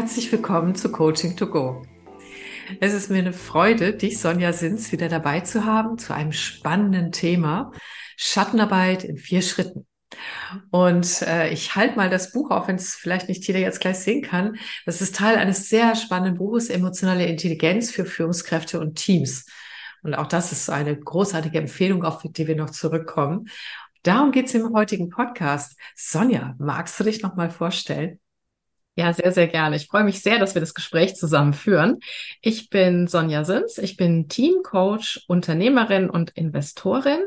herzlich willkommen zu Coaching to Go. Es ist mir eine Freude, dich, Sonja Sins, wieder dabei zu haben zu einem spannenden Thema Schattenarbeit in vier Schritten. Und äh, ich halte mal das Buch auf, wenn es vielleicht nicht jeder jetzt gleich sehen kann. Das ist Teil eines sehr spannenden Buches, Emotionale Intelligenz für Führungskräfte und Teams. Und auch das ist eine großartige Empfehlung, auf die wir noch zurückkommen. Darum geht es im heutigen Podcast. Sonja, magst du dich noch mal vorstellen? Ja, sehr, sehr gerne. Ich freue mich sehr, dass wir das Gespräch zusammen führen. Ich bin Sonja Sins. Ich bin Teamcoach, Unternehmerin und Investorin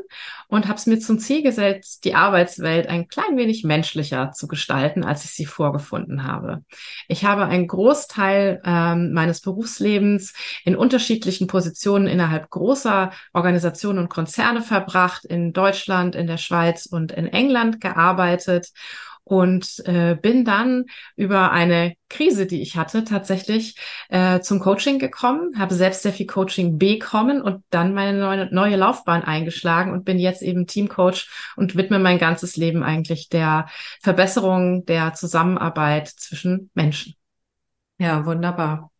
und habe es mir zum Ziel gesetzt, die Arbeitswelt ein klein wenig menschlicher zu gestalten, als ich sie vorgefunden habe. Ich habe einen Großteil ähm, meines Berufslebens in unterschiedlichen Positionen innerhalb großer Organisationen und Konzerne verbracht, in Deutschland, in der Schweiz und in England gearbeitet und äh, bin dann über eine Krise, die ich hatte, tatsächlich äh, zum Coaching gekommen, habe selbst sehr viel Coaching bekommen und dann meine neue, neue Laufbahn eingeschlagen und bin jetzt eben Teamcoach und widme mein ganzes Leben eigentlich der Verbesserung der Zusammenarbeit zwischen Menschen. Ja, wunderbar.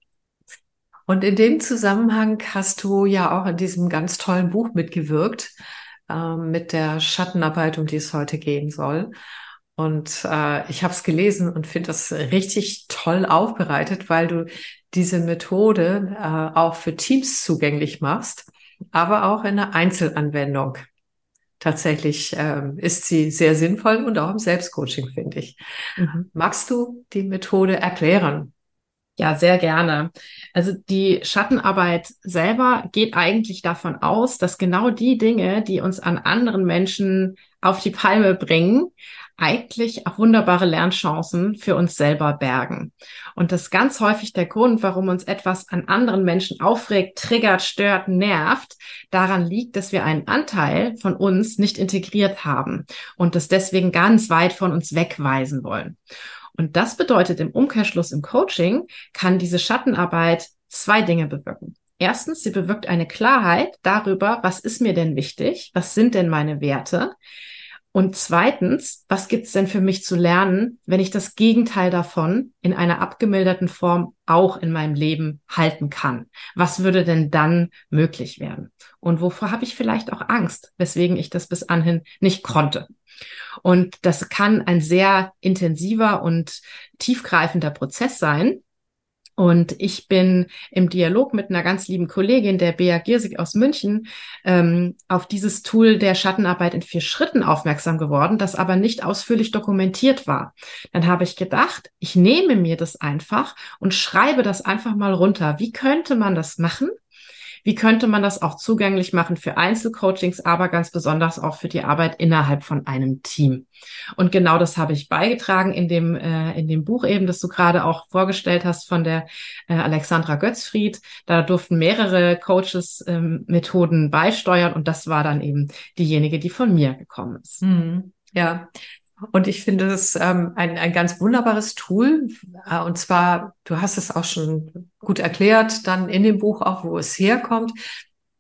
Und in dem Zusammenhang hast du ja auch in diesem ganz tollen Buch mitgewirkt, äh, mit der Schattenarbeit, um die es heute gehen soll. Und äh, ich habe es gelesen und finde das richtig toll aufbereitet, weil du diese Methode äh, auch für Teams zugänglich machst, aber auch in der Einzelanwendung. Tatsächlich ähm, ist sie sehr sinnvoll und auch im Selbstcoaching, finde ich. Mhm. Magst du die Methode erklären? Ja, sehr gerne. Also die Schattenarbeit selber geht eigentlich davon aus, dass genau die Dinge, die uns an anderen Menschen auf die Palme bringen, eigentlich auch wunderbare Lernchancen für uns selber bergen. Und das ist ganz häufig der Grund, warum uns etwas an anderen Menschen aufregt, triggert, stört, nervt, daran liegt, dass wir einen Anteil von uns nicht integriert haben und das deswegen ganz weit von uns wegweisen wollen. Und das bedeutet im Umkehrschluss im Coaching kann diese Schattenarbeit zwei Dinge bewirken. Erstens, sie bewirkt eine Klarheit darüber, was ist mir denn wichtig? Was sind denn meine Werte? Und zweitens, was gibt's denn für mich zu lernen, wenn ich das Gegenteil davon in einer abgemilderten Form auch in meinem Leben halten kann? Was würde denn dann möglich werden? Und wovor habe ich vielleicht auch Angst, weswegen ich das bis anhin nicht konnte? Und das kann ein sehr intensiver und tiefgreifender Prozess sein, und ich bin im Dialog mit einer ganz lieben Kollegin, der Bea Giersig aus München, ähm, auf dieses Tool der Schattenarbeit in vier Schritten aufmerksam geworden, das aber nicht ausführlich dokumentiert war. Dann habe ich gedacht, ich nehme mir das einfach und schreibe das einfach mal runter. Wie könnte man das machen? Wie könnte man das auch zugänglich machen für Einzelcoachings, aber ganz besonders auch für die Arbeit innerhalb von einem Team? Und genau das habe ich beigetragen in dem, äh, in dem Buch eben, das du gerade auch vorgestellt hast von der äh, Alexandra Götzfried. Da durften mehrere Coaches ähm, Methoden beisteuern und das war dann eben diejenige, die von mir gekommen ist. Mhm. Ja, und ich finde es ähm, ein, ein ganz wunderbares Tool. Äh, und zwar, du hast es auch schon gut erklärt, dann in dem Buch auch, wo es herkommt.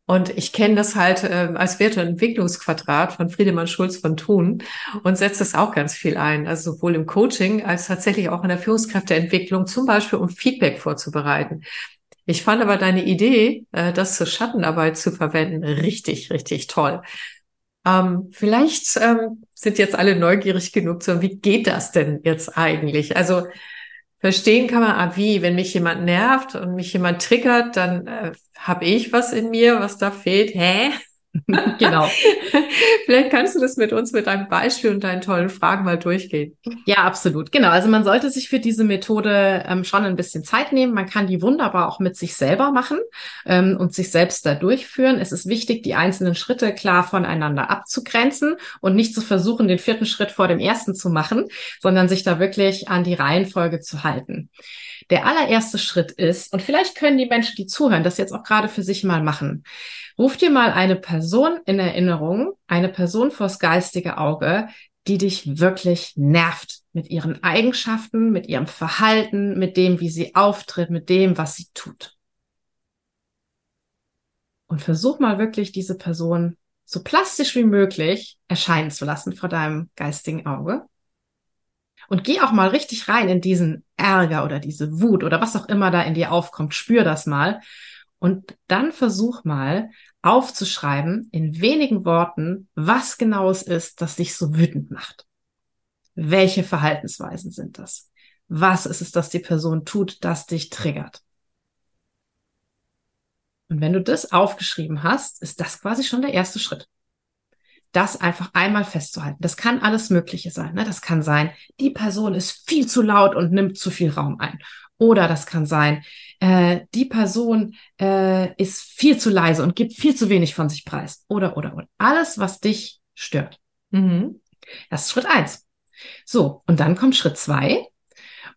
Und ich kenne das halt äh, als Werteentwicklungsquadrat von Friedemann Schulz von Thun und setze es auch ganz viel ein. Also sowohl im Coaching als tatsächlich auch in der Führungskräfteentwicklung, zum Beispiel um Feedback vorzubereiten. Ich fand aber deine Idee, äh, das zur Schattenarbeit zu verwenden, richtig, richtig toll. Ähm, vielleicht ähm, sind jetzt alle neugierig genug zu, wie geht das denn jetzt eigentlich? Also verstehen kann man, ah, wie, wenn mich jemand nervt und mich jemand triggert, dann äh, habe ich was in mir, was da fehlt. Hä? genau. Vielleicht kannst du das mit uns mit einem Beispiel und deinen tollen Fragen mal durchgehen. Ja, absolut. Genau. Also man sollte sich für diese Methode ähm, schon ein bisschen Zeit nehmen. Man kann die wunderbar auch mit sich selber machen ähm, und sich selbst da durchführen. Es ist wichtig, die einzelnen Schritte klar voneinander abzugrenzen und nicht zu versuchen, den vierten Schritt vor dem ersten zu machen, sondern sich da wirklich an die Reihenfolge zu halten. Der allererste Schritt ist, und vielleicht können die Menschen, die zuhören, das jetzt auch gerade für sich mal machen. Ruf dir mal eine Person in Erinnerung, eine Person vors geistige Auge, die dich wirklich nervt mit ihren Eigenschaften, mit ihrem Verhalten, mit dem, wie sie auftritt, mit dem, was sie tut. Und versuch mal wirklich diese Person so plastisch wie möglich erscheinen zu lassen vor deinem geistigen Auge. Und geh auch mal richtig rein in diesen Ärger oder diese Wut oder was auch immer da in dir aufkommt. Spür das mal. Und dann versuch mal aufzuschreiben in wenigen Worten, was genau es ist, das dich so wütend macht. Welche Verhaltensweisen sind das? Was ist es, dass die Person tut, das dich triggert? Und wenn du das aufgeschrieben hast, ist das quasi schon der erste Schritt. Das einfach einmal festzuhalten. Das kann alles Mögliche sein. Ne? Das kann sein, die Person ist viel zu laut und nimmt zu viel Raum ein. Oder das kann sein, äh, die Person äh, ist viel zu leise und gibt viel zu wenig von sich preis. Oder, oder, oder. Alles, was dich stört. Mhm. Das ist Schritt eins. So, und dann kommt Schritt zwei.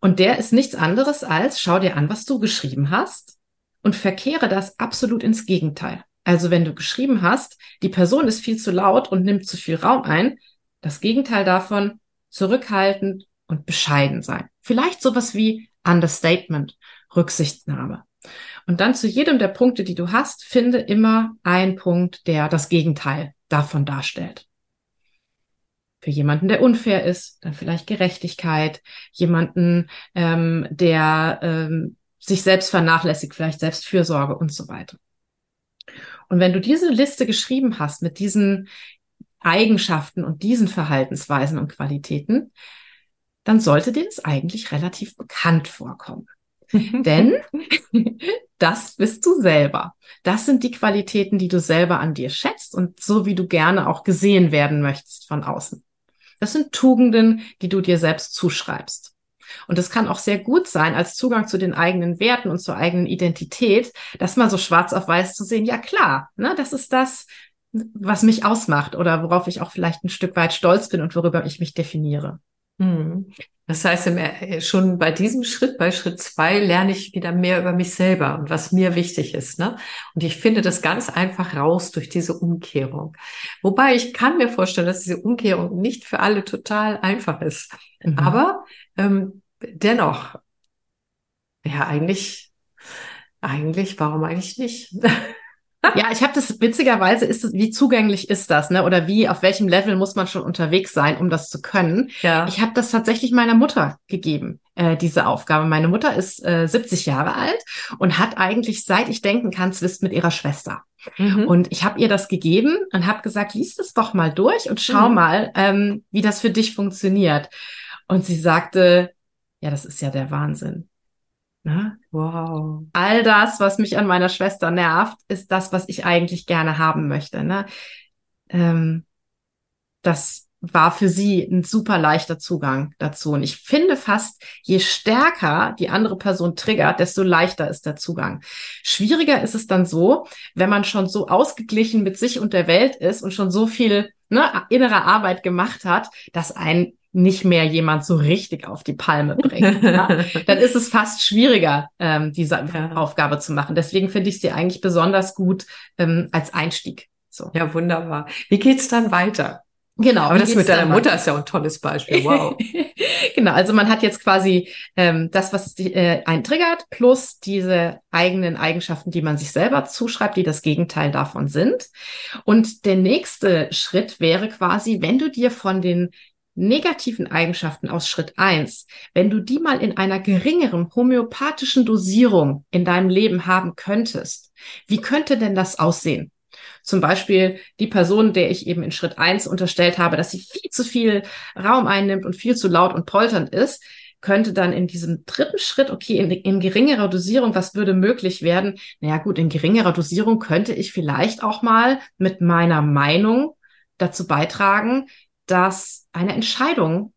Und der ist nichts anderes als, schau dir an, was du geschrieben hast und verkehre das absolut ins Gegenteil. Also wenn du geschrieben hast, die Person ist viel zu laut und nimmt zu viel Raum ein, das Gegenteil davon, zurückhaltend und bescheiden sein. Vielleicht sowas wie Understatement, Rücksichtnahme. Und dann zu jedem der Punkte, die du hast, finde immer einen Punkt, der das Gegenteil davon darstellt. Für jemanden, der unfair ist, dann vielleicht Gerechtigkeit, jemanden, ähm, der ähm, sich selbst vernachlässigt, vielleicht Selbstfürsorge und so weiter. Und wenn du diese Liste geschrieben hast mit diesen Eigenschaften und diesen Verhaltensweisen und Qualitäten, dann sollte dir das eigentlich relativ bekannt vorkommen. Denn das bist du selber. Das sind die Qualitäten, die du selber an dir schätzt und so wie du gerne auch gesehen werden möchtest von außen. Das sind Tugenden, die du dir selbst zuschreibst. Und es kann auch sehr gut sein, als Zugang zu den eigenen Werten und zur eigenen Identität, das mal so schwarz auf weiß zu sehen. Ja klar, ne, das ist das, was mich ausmacht oder worauf ich auch vielleicht ein Stück weit stolz bin und worüber ich mich definiere. Hm. Das heißt, äh, schon bei diesem Schritt, bei Schritt zwei, lerne ich wieder mehr über mich selber und was mir wichtig ist. Ne? Und ich finde das ganz einfach raus durch diese Umkehrung. Wobei ich kann mir vorstellen, dass diese Umkehrung nicht für alle total einfach ist. Mhm. Aber ähm, dennoch, ja, eigentlich, eigentlich, warum eigentlich nicht? Ja, ich habe das witzigerweise ist es, wie zugänglich ist das, ne? Oder wie auf welchem Level muss man schon unterwegs sein, um das zu können? Ja. Ich habe das tatsächlich meiner Mutter gegeben, äh, diese Aufgabe. Meine Mutter ist äh, 70 Jahre alt und hat eigentlich seit ich denken kann Zwist mit ihrer Schwester. Mhm. Und ich habe ihr das gegeben und habe gesagt, lies das doch mal durch und schau mhm. mal, ähm, wie das für dich funktioniert. Und sie sagte, ja, das ist ja der Wahnsinn. Ne? Wow. All das, was mich an meiner Schwester nervt, ist das, was ich eigentlich gerne haben möchte. Ne? Ähm, das war für sie ein super leichter Zugang dazu. Und ich finde fast, je stärker die andere Person triggert, desto leichter ist der Zugang. Schwieriger ist es dann so, wenn man schon so ausgeglichen mit sich und der Welt ist und schon so viel ne, innere Arbeit gemacht hat, dass ein nicht mehr jemand so richtig auf die Palme bringt, ja, dann ist es fast schwieriger, ähm, diese ja. Aufgabe zu machen. Deswegen finde ich sie eigentlich besonders gut ähm, als Einstieg. So. Ja, wunderbar. Wie geht's dann weiter? Genau. Aber das mit deiner Mutter ist ja ein tolles Beispiel. Wow. genau. Also man hat jetzt quasi ähm, das, was äh, einen triggert, plus diese eigenen Eigenschaften, die man sich selber zuschreibt, die das Gegenteil davon sind. Und der nächste Schritt wäre quasi, wenn du dir von den negativen Eigenschaften aus Schritt eins, wenn du die mal in einer geringeren homöopathischen Dosierung in deinem Leben haben könntest, wie könnte denn das aussehen? Zum Beispiel die Person, der ich eben in Schritt eins unterstellt habe, dass sie viel zu viel Raum einnimmt und viel zu laut und polternd ist, könnte dann in diesem dritten Schritt, okay, in, in geringerer Dosierung, was würde möglich werden? Naja gut, in geringerer Dosierung könnte ich vielleicht auch mal mit meiner Meinung dazu beitragen, dass eine Entscheidung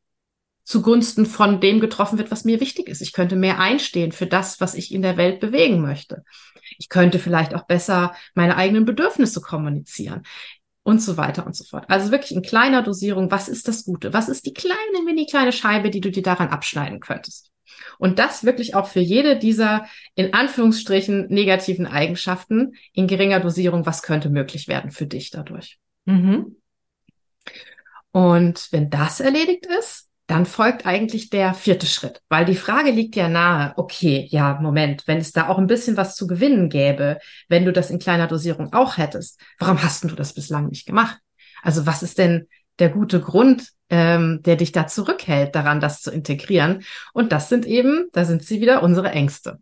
zugunsten von dem getroffen wird, was mir wichtig ist. Ich könnte mehr einstehen für das, was ich in der Welt bewegen möchte. Ich könnte vielleicht auch besser meine eigenen Bedürfnisse kommunizieren und so weiter und so fort. Also wirklich in kleiner Dosierung, was ist das Gute? Was ist die kleine, mini kleine Scheibe, die du dir daran abschneiden könntest? Und das wirklich auch für jede dieser in Anführungsstrichen negativen Eigenschaften in geringer Dosierung, was könnte möglich werden für dich dadurch? Mhm. Und wenn das erledigt ist, dann folgt eigentlich der vierte Schritt, weil die Frage liegt ja nahe, okay, ja, Moment, wenn es da auch ein bisschen was zu gewinnen gäbe, wenn du das in kleiner Dosierung auch hättest, warum hast du das bislang nicht gemacht? Also was ist denn der gute Grund, ähm, der dich da zurückhält, daran das zu integrieren. Und das sind eben, da sind sie wieder, unsere Ängste.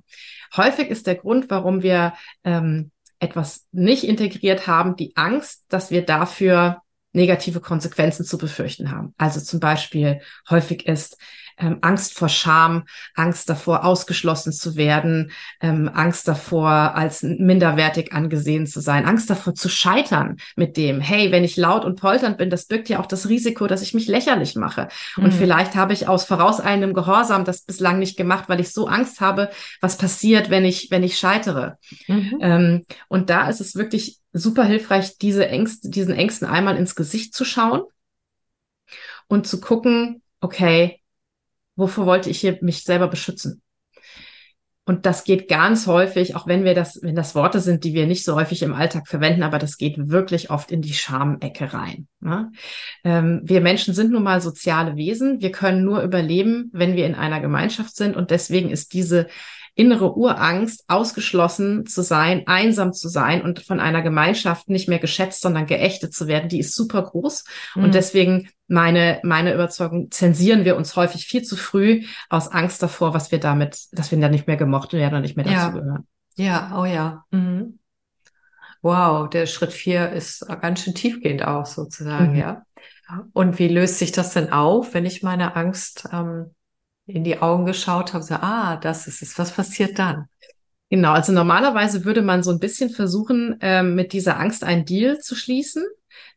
Häufig ist der Grund, warum wir ähm, etwas nicht integriert haben, die Angst, dass wir dafür negative Konsequenzen zu befürchten haben. Also zum Beispiel häufig ist ähm, Angst vor Scham, Angst davor, ausgeschlossen zu werden, ähm, Angst davor, als minderwertig angesehen zu sein, Angst davor zu scheitern mit dem, hey, wenn ich laut und polternd bin, das birgt ja auch das Risiko, dass ich mich lächerlich mache. Mhm. Und vielleicht habe ich aus vorauseilendem Gehorsam das bislang nicht gemacht, weil ich so Angst habe, was passiert, wenn ich, wenn ich scheitere. Mhm. Ähm, und da ist es wirklich super hilfreich, diese Ängste, diesen Ängsten einmal ins Gesicht zu schauen und zu gucken, okay, wovor wollte ich hier mich selber beschützen? Und das geht ganz häufig, auch wenn wir das, wenn das Worte sind, die wir nicht so häufig im Alltag verwenden, aber das geht wirklich oft in die Schamecke rein. Ne? Ähm, wir Menschen sind nun mal soziale Wesen. Wir können nur überleben, wenn wir in einer Gemeinschaft sind. Und deswegen ist diese innere Urangst, ausgeschlossen zu sein, einsam zu sein und von einer Gemeinschaft nicht mehr geschätzt, sondern geächtet zu werden, die ist super groß. Mhm. Und deswegen meine, meine Überzeugung, zensieren wir uns häufig viel zu früh aus Angst davor, was wir damit, dass wir dann nicht mehr gemocht werden und nicht mehr dazu ja. gehören. Ja, oh ja. Mhm. Wow, der Schritt vier ist ganz schön tiefgehend auch sozusagen, mhm. ja. Und wie löst sich das denn auf, wenn ich meine Angst ähm, in die Augen geschaut habe, so, ah, das ist es. Was passiert dann? Genau, also normalerweise würde man so ein bisschen versuchen, ähm, mit dieser Angst einen Deal zu schließen,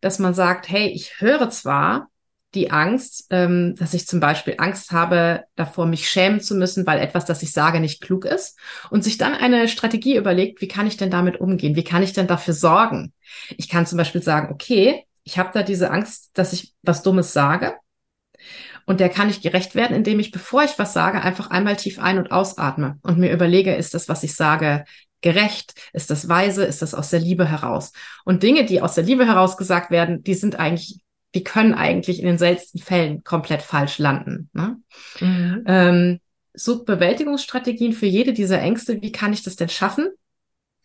dass man sagt, hey, ich höre zwar die Angst, ähm, dass ich zum Beispiel Angst habe, davor mich schämen zu müssen, weil etwas, das ich sage, nicht klug ist und sich dann eine Strategie überlegt, wie kann ich denn damit umgehen? Wie kann ich denn dafür sorgen? Ich kann zum Beispiel sagen, okay, ich habe da diese Angst, dass ich was Dummes sage und der kann ich gerecht werden, indem ich, bevor ich was sage, einfach einmal tief ein- und ausatme und mir überlege, ist das, was ich sage, gerecht? Ist das weise? Ist das aus der Liebe heraus? Und Dinge, die aus der Liebe heraus gesagt werden, die sind eigentlich, die können eigentlich in den seltensten Fällen komplett falsch landen. Ne? Mhm. Ähm, sucht Bewältigungsstrategien für jede dieser Ängste. Wie kann ich das denn schaffen?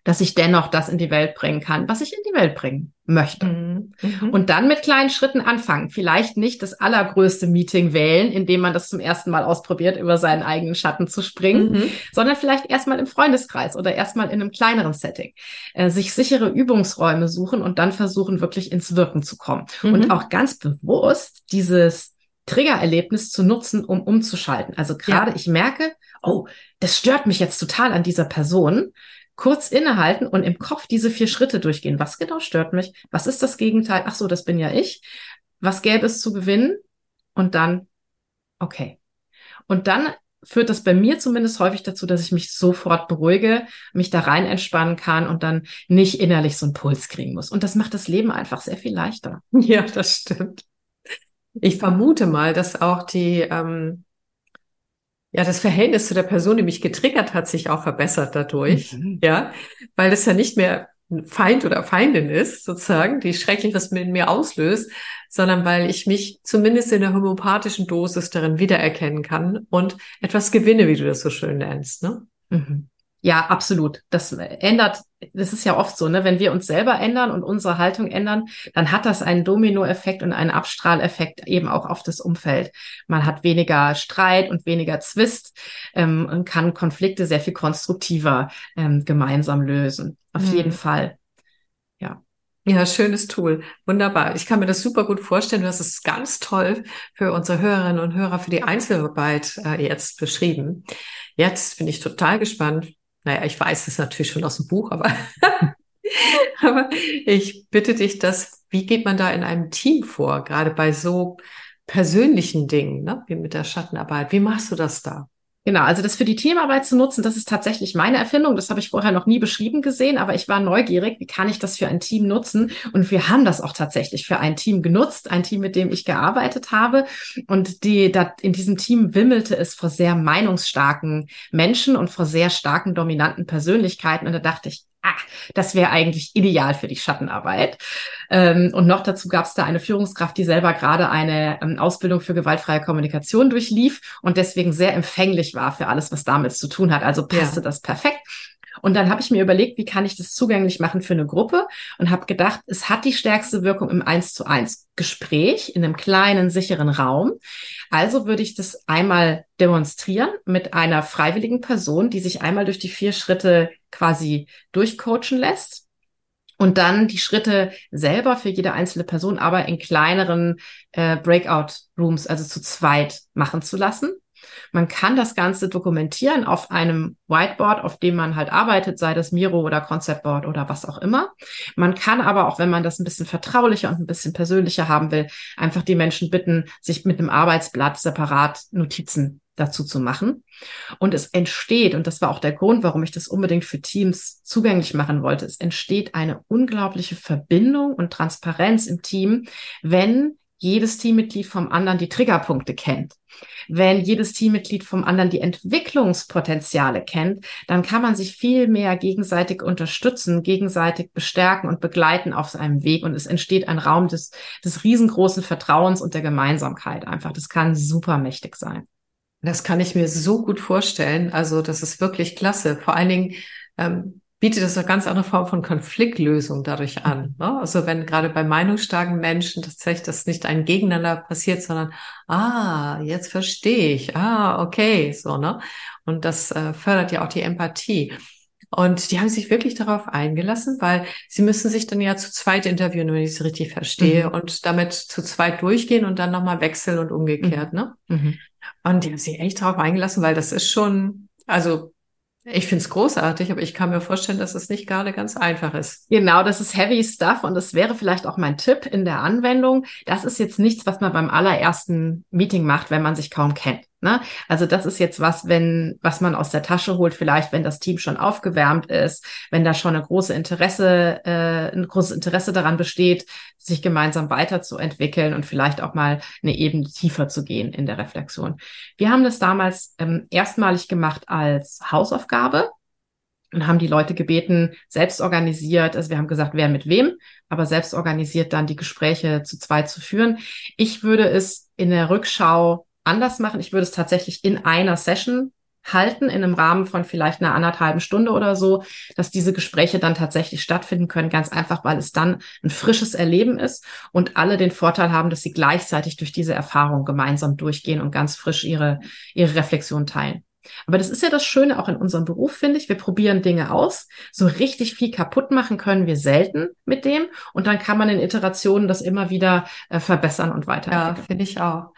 Dass ich dennoch das in die Welt bringen kann, was ich in die Welt bringen möchte. Mhm. mhm. Und dann mit kleinen Schritten anfangen. Vielleicht nicht das allergrößte Meeting wählen, indem man das zum ersten Mal ausprobiert, über seinen eigenen Schatten zu springen, mhm. sondern vielleicht erstmal im Freundeskreis oder erstmal in einem kleineren Setting. Äh, sich sichere Übungsräume suchen und dann versuchen, wirklich ins Wirken zu kommen. Mhm. Und auch ganz bewusst dieses Triggererlebnis zu nutzen, um umzuschalten. Also gerade ja. ich merke, oh, das stört mich jetzt total an dieser Person kurz innehalten und im Kopf diese vier Schritte durchgehen. Was genau stört mich? Was ist das Gegenteil? Ach so, das bin ja ich. Was gäbe es zu gewinnen? Und dann, okay. Und dann führt das bei mir zumindest häufig dazu, dass ich mich sofort beruhige, mich da rein entspannen kann und dann nicht innerlich so einen Puls kriegen muss. Und das macht das Leben einfach sehr viel leichter. Ja, das stimmt. Ich vermute mal, dass auch die, ähm, ja, das Verhältnis zu der Person, die mich getriggert hat, sich auch verbessert dadurch. Mhm. Ja, weil das ja nicht mehr Feind oder Feindin ist, sozusagen, die Schreckliches mit mir auslöst, sondern weil ich mich zumindest in der homöopathischen Dosis darin wiedererkennen kann und etwas gewinne, wie du das so schön nennst. Ne? Mhm. Ja, absolut. Das ändert, das ist ja oft so, ne? Wenn wir uns selber ändern und unsere Haltung ändern, dann hat das einen Dominoeffekt und einen Abstrahleffekt eben auch auf das Umfeld. Man hat weniger Streit und weniger Zwist ähm, und kann Konflikte sehr viel konstruktiver ähm, gemeinsam lösen. Auf mhm. jeden Fall. Ja. Ja, schönes Tool. Wunderbar. Ich kann mir das super gut vorstellen. Du hast es ganz toll für unsere Hörerinnen und Hörer für die Einzelarbeit äh, jetzt beschrieben. Jetzt bin ich total gespannt, naja, ich weiß es natürlich schon aus dem Buch, aber, aber ich bitte dich, dass, wie geht man da in einem Team vor, gerade bei so persönlichen Dingen, ne, wie mit der Schattenarbeit? Wie machst du das da? Genau, also das für die Teamarbeit zu nutzen, das ist tatsächlich meine Erfindung. Das habe ich vorher noch nie beschrieben gesehen, aber ich war neugierig, wie kann ich das für ein Team nutzen? Und wir haben das auch tatsächlich für ein Team genutzt, ein Team, mit dem ich gearbeitet habe. Und die, da, in diesem Team wimmelte es vor sehr meinungsstarken Menschen und vor sehr starken, dominanten Persönlichkeiten. Und da dachte ich, ah, das wäre eigentlich ideal für die Schattenarbeit. Ähm, und noch dazu gab es da eine Führungskraft, die selber gerade eine ähm, Ausbildung für gewaltfreie Kommunikation durchlief und deswegen sehr empfänglich war für alles, was damit zu tun hat. Also passte ja. das perfekt. Und dann habe ich mir überlegt, wie kann ich das zugänglich machen für eine Gruppe und habe gedacht, es hat die stärkste Wirkung im Eins zu eins Gespräch in einem kleinen, sicheren Raum. Also würde ich das einmal demonstrieren mit einer freiwilligen Person, die sich einmal durch die vier Schritte quasi durchcoachen lässt und dann die Schritte selber für jede einzelne Person aber in kleineren äh, Breakout-Rooms, also zu zweit, machen zu lassen. Man kann das Ganze dokumentieren auf einem Whiteboard, auf dem man halt arbeitet, sei das Miro oder Conceptboard oder was auch immer. Man kann aber auch, wenn man das ein bisschen vertraulicher und ein bisschen persönlicher haben will, einfach die Menschen bitten, sich mit einem Arbeitsblatt separat Notizen dazu zu machen. Und es entsteht, und das war auch der Grund, warum ich das unbedingt für Teams zugänglich machen wollte, es entsteht eine unglaubliche Verbindung und Transparenz im Team, wenn jedes Teammitglied vom anderen die Triggerpunkte kennt. Wenn jedes Teammitglied vom anderen die Entwicklungspotenziale kennt, dann kann man sich viel mehr gegenseitig unterstützen, gegenseitig bestärken und begleiten auf seinem Weg. Und es entsteht ein Raum des, des riesengroßen Vertrauens und der Gemeinsamkeit einfach. Das kann super mächtig sein. Das kann ich mir so gut vorstellen. Also das ist wirklich klasse. Vor allen Dingen ähm, bietet das eine ganz andere Form von Konfliktlösung dadurch an. Ne? Also wenn gerade bei meinungsstarken Menschen tatsächlich das nicht ein Gegeneinander passiert, sondern ah, jetzt verstehe ich, ah, okay, so, ne? Und das äh, fördert ja auch die Empathie. Und die haben sich wirklich darauf eingelassen, weil sie müssen sich dann ja zu zweit interviewen, wenn ich es richtig verstehe, mhm. und damit zu zweit durchgehen und dann nochmal wechseln und umgekehrt, mhm. ne? Mhm. Und die haben sich echt darauf eingelassen, weil das ist schon, also ich finde es großartig, aber ich kann mir vorstellen, dass es nicht gerade ganz einfach ist. Genau, das ist Heavy Stuff und das wäre vielleicht auch mein Tipp in der Anwendung. Das ist jetzt nichts, was man beim allerersten Meeting macht, wenn man sich kaum kennt. Ne? Also das ist jetzt was, wenn, was man aus der Tasche holt, vielleicht, wenn das Team schon aufgewärmt ist, wenn da schon eine große Interesse, äh, ein großes Interesse daran besteht, sich gemeinsam weiterzuentwickeln und vielleicht auch mal eine Ebene tiefer zu gehen in der Reflexion. Wir haben das damals ähm, erstmalig gemacht als Hausaufgabe und haben die Leute gebeten, selbst organisiert, also wir haben gesagt, wer mit wem, aber selbst organisiert dann die Gespräche zu zweit zu führen. Ich würde es in der Rückschau anders machen. Ich würde es tatsächlich in einer Session halten, in einem Rahmen von vielleicht einer anderthalben Stunde oder so, dass diese Gespräche dann tatsächlich stattfinden können. Ganz einfach, weil es dann ein frisches Erleben ist und alle den Vorteil haben, dass sie gleichzeitig durch diese Erfahrung gemeinsam durchgehen und ganz frisch ihre, ihre Reflexion teilen. Aber das ist ja das Schöne auch in unserem Beruf, finde ich. Wir probieren Dinge aus. So richtig viel kaputt machen können wir selten mit dem. Und dann kann man in Iterationen das immer wieder äh, verbessern und weiterentwickeln. Ja, finde ich auch.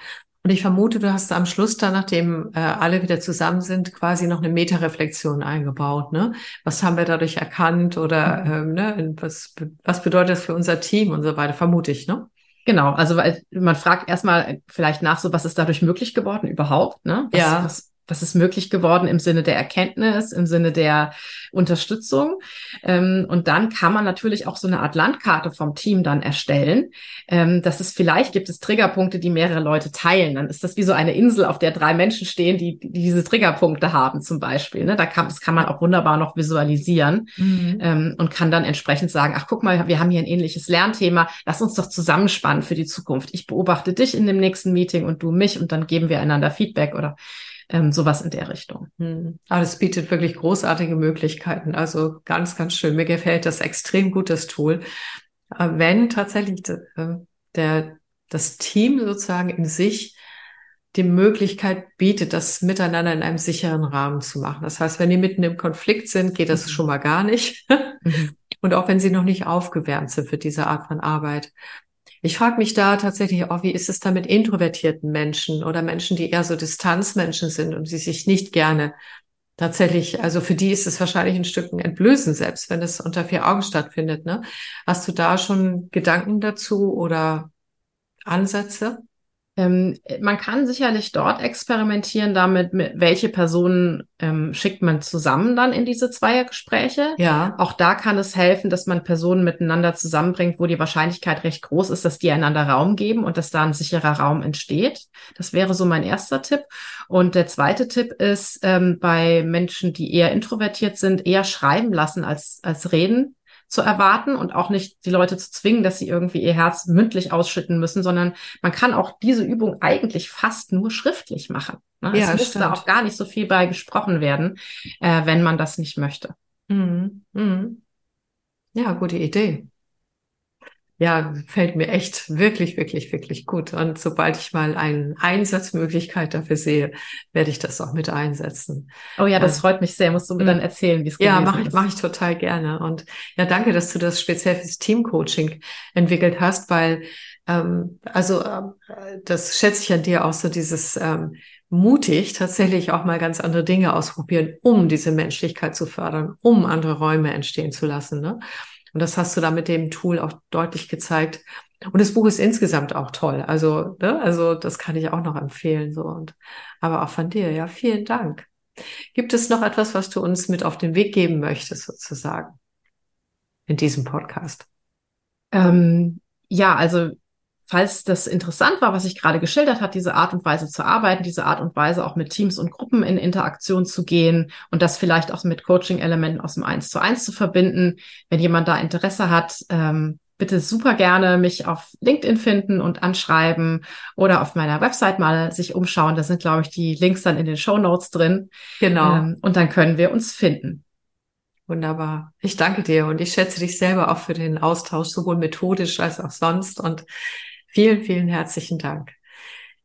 Und ich vermute, du hast am Schluss dann, nachdem äh, alle wieder zusammen sind, quasi noch eine Metareflexion eingebaut. Ne? Was haben wir dadurch erkannt oder mhm. ähm, ne? was, was bedeutet das für unser Team und so weiter, vermute ich, ne? Genau, also weil man fragt erstmal vielleicht nach so, was ist dadurch möglich geworden überhaupt, ne? Was, ja. Was, was ist möglich geworden im Sinne der Erkenntnis, im Sinne der Unterstützung. Ähm, und dann kann man natürlich auch so eine Art Landkarte vom Team dann erstellen. Ähm, dass es vielleicht gibt es Triggerpunkte, die mehrere Leute teilen. Dann ist das wie so eine Insel, auf der drei Menschen stehen, die, die diese Triggerpunkte haben zum Beispiel. Ne? Da kann, das kann man auch wunderbar noch visualisieren mhm. ähm, und kann dann entsprechend sagen, ach guck mal, wir haben hier ein ähnliches Lernthema. Lass uns doch zusammenspannen für die Zukunft. Ich beobachte dich in dem nächsten Meeting und du mich und dann geben wir einander Feedback oder ähm, sowas in der Richtung. Hm. Aber das bietet wirklich großartige Möglichkeiten. Also ganz, ganz schön. Mir gefällt das extrem gut, das Tool. Wenn tatsächlich äh, der, das Team sozusagen in sich die Möglichkeit bietet, das miteinander in einem sicheren Rahmen zu machen. Das heißt, wenn die mitten im Konflikt sind, geht das mhm. schon mal gar nicht. Mhm. Und auch wenn sie noch nicht aufgewärmt sind für diese Art von Arbeit. Ich frage mich da tatsächlich auch, wie ist es da mit introvertierten Menschen oder Menschen, die eher so Distanzmenschen sind und die sich nicht gerne tatsächlich, also für die ist es wahrscheinlich ein Stück ein Entblößen, selbst wenn es unter vier Augen stattfindet. Ne? Hast du da schon Gedanken dazu oder Ansätze? Ähm, man kann sicherlich dort experimentieren damit, mit welche Personen ähm, schickt man zusammen dann in diese Zweiergespräche. Ja. Auch da kann es helfen, dass man Personen miteinander zusammenbringt, wo die Wahrscheinlichkeit recht groß ist, dass die einander Raum geben und dass da ein sicherer Raum entsteht. Das wäre so mein erster Tipp. Und der zweite Tipp ist, ähm, bei Menschen, die eher introvertiert sind, eher schreiben lassen als, als reden zu erwarten und auch nicht die Leute zu zwingen, dass sie irgendwie ihr Herz mündlich ausschütten müssen, sondern man kann auch diese Übung eigentlich fast nur schriftlich machen. Ne? Ja, es muss da auch gar nicht so viel bei gesprochen werden, äh, wenn man das nicht möchte. Mhm. Mhm. Ja, gute Idee. Ja, fällt mir echt wirklich, wirklich, wirklich gut. Und sobald ich mal eine Einsatzmöglichkeit dafür sehe, werde ich das auch mit einsetzen. Oh ja, das ja. freut mich sehr. Musst du mir dann mhm. erzählen, wie es ja, mach ich, mache ich total gerne. Und ja, danke, dass du das speziell fürs Teamcoaching entwickelt hast, weil ähm, also äh, das schätze ich an dir auch so dieses ähm, mutig tatsächlich auch mal ganz andere Dinge ausprobieren, um diese Menschlichkeit zu fördern, um andere Räume entstehen zu lassen. Ne? Und das hast du da mit dem Tool auch deutlich gezeigt. Und das Buch ist insgesamt auch toll. Also, ne? also das kann ich auch noch empfehlen. So und aber auch von dir. Ja, vielen Dank. Gibt es noch etwas, was du uns mit auf den Weg geben möchtest, sozusagen, in diesem Podcast? Ähm, ja, also falls das interessant war, was ich gerade geschildert hat, diese Art und Weise zu arbeiten, diese Art und Weise auch mit Teams und Gruppen in Interaktion zu gehen und das vielleicht auch mit Coaching-Elementen aus dem Eins zu eins zu verbinden. Wenn jemand da Interesse hat, ähm, bitte super gerne mich auf LinkedIn finden und anschreiben oder auf meiner Website mal sich umschauen. Da sind, glaube ich, die Links dann in den Show Notes drin. Genau. Ähm, und dann können wir uns finden. Wunderbar. Ich danke dir und ich schätze dich selber auch für den Austausch, sowohl methodisch als auch sonst. Und Vielen, vielen herzlichen Dank.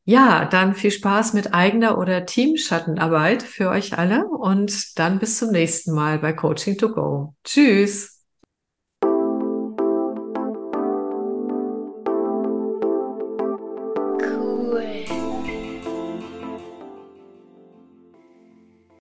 Ja, dann viel Spaß mit eigener oder Teamschattenarbeit für euch alle und dann bis zum nächsten Mal bei Coaching to Go. Tschüss.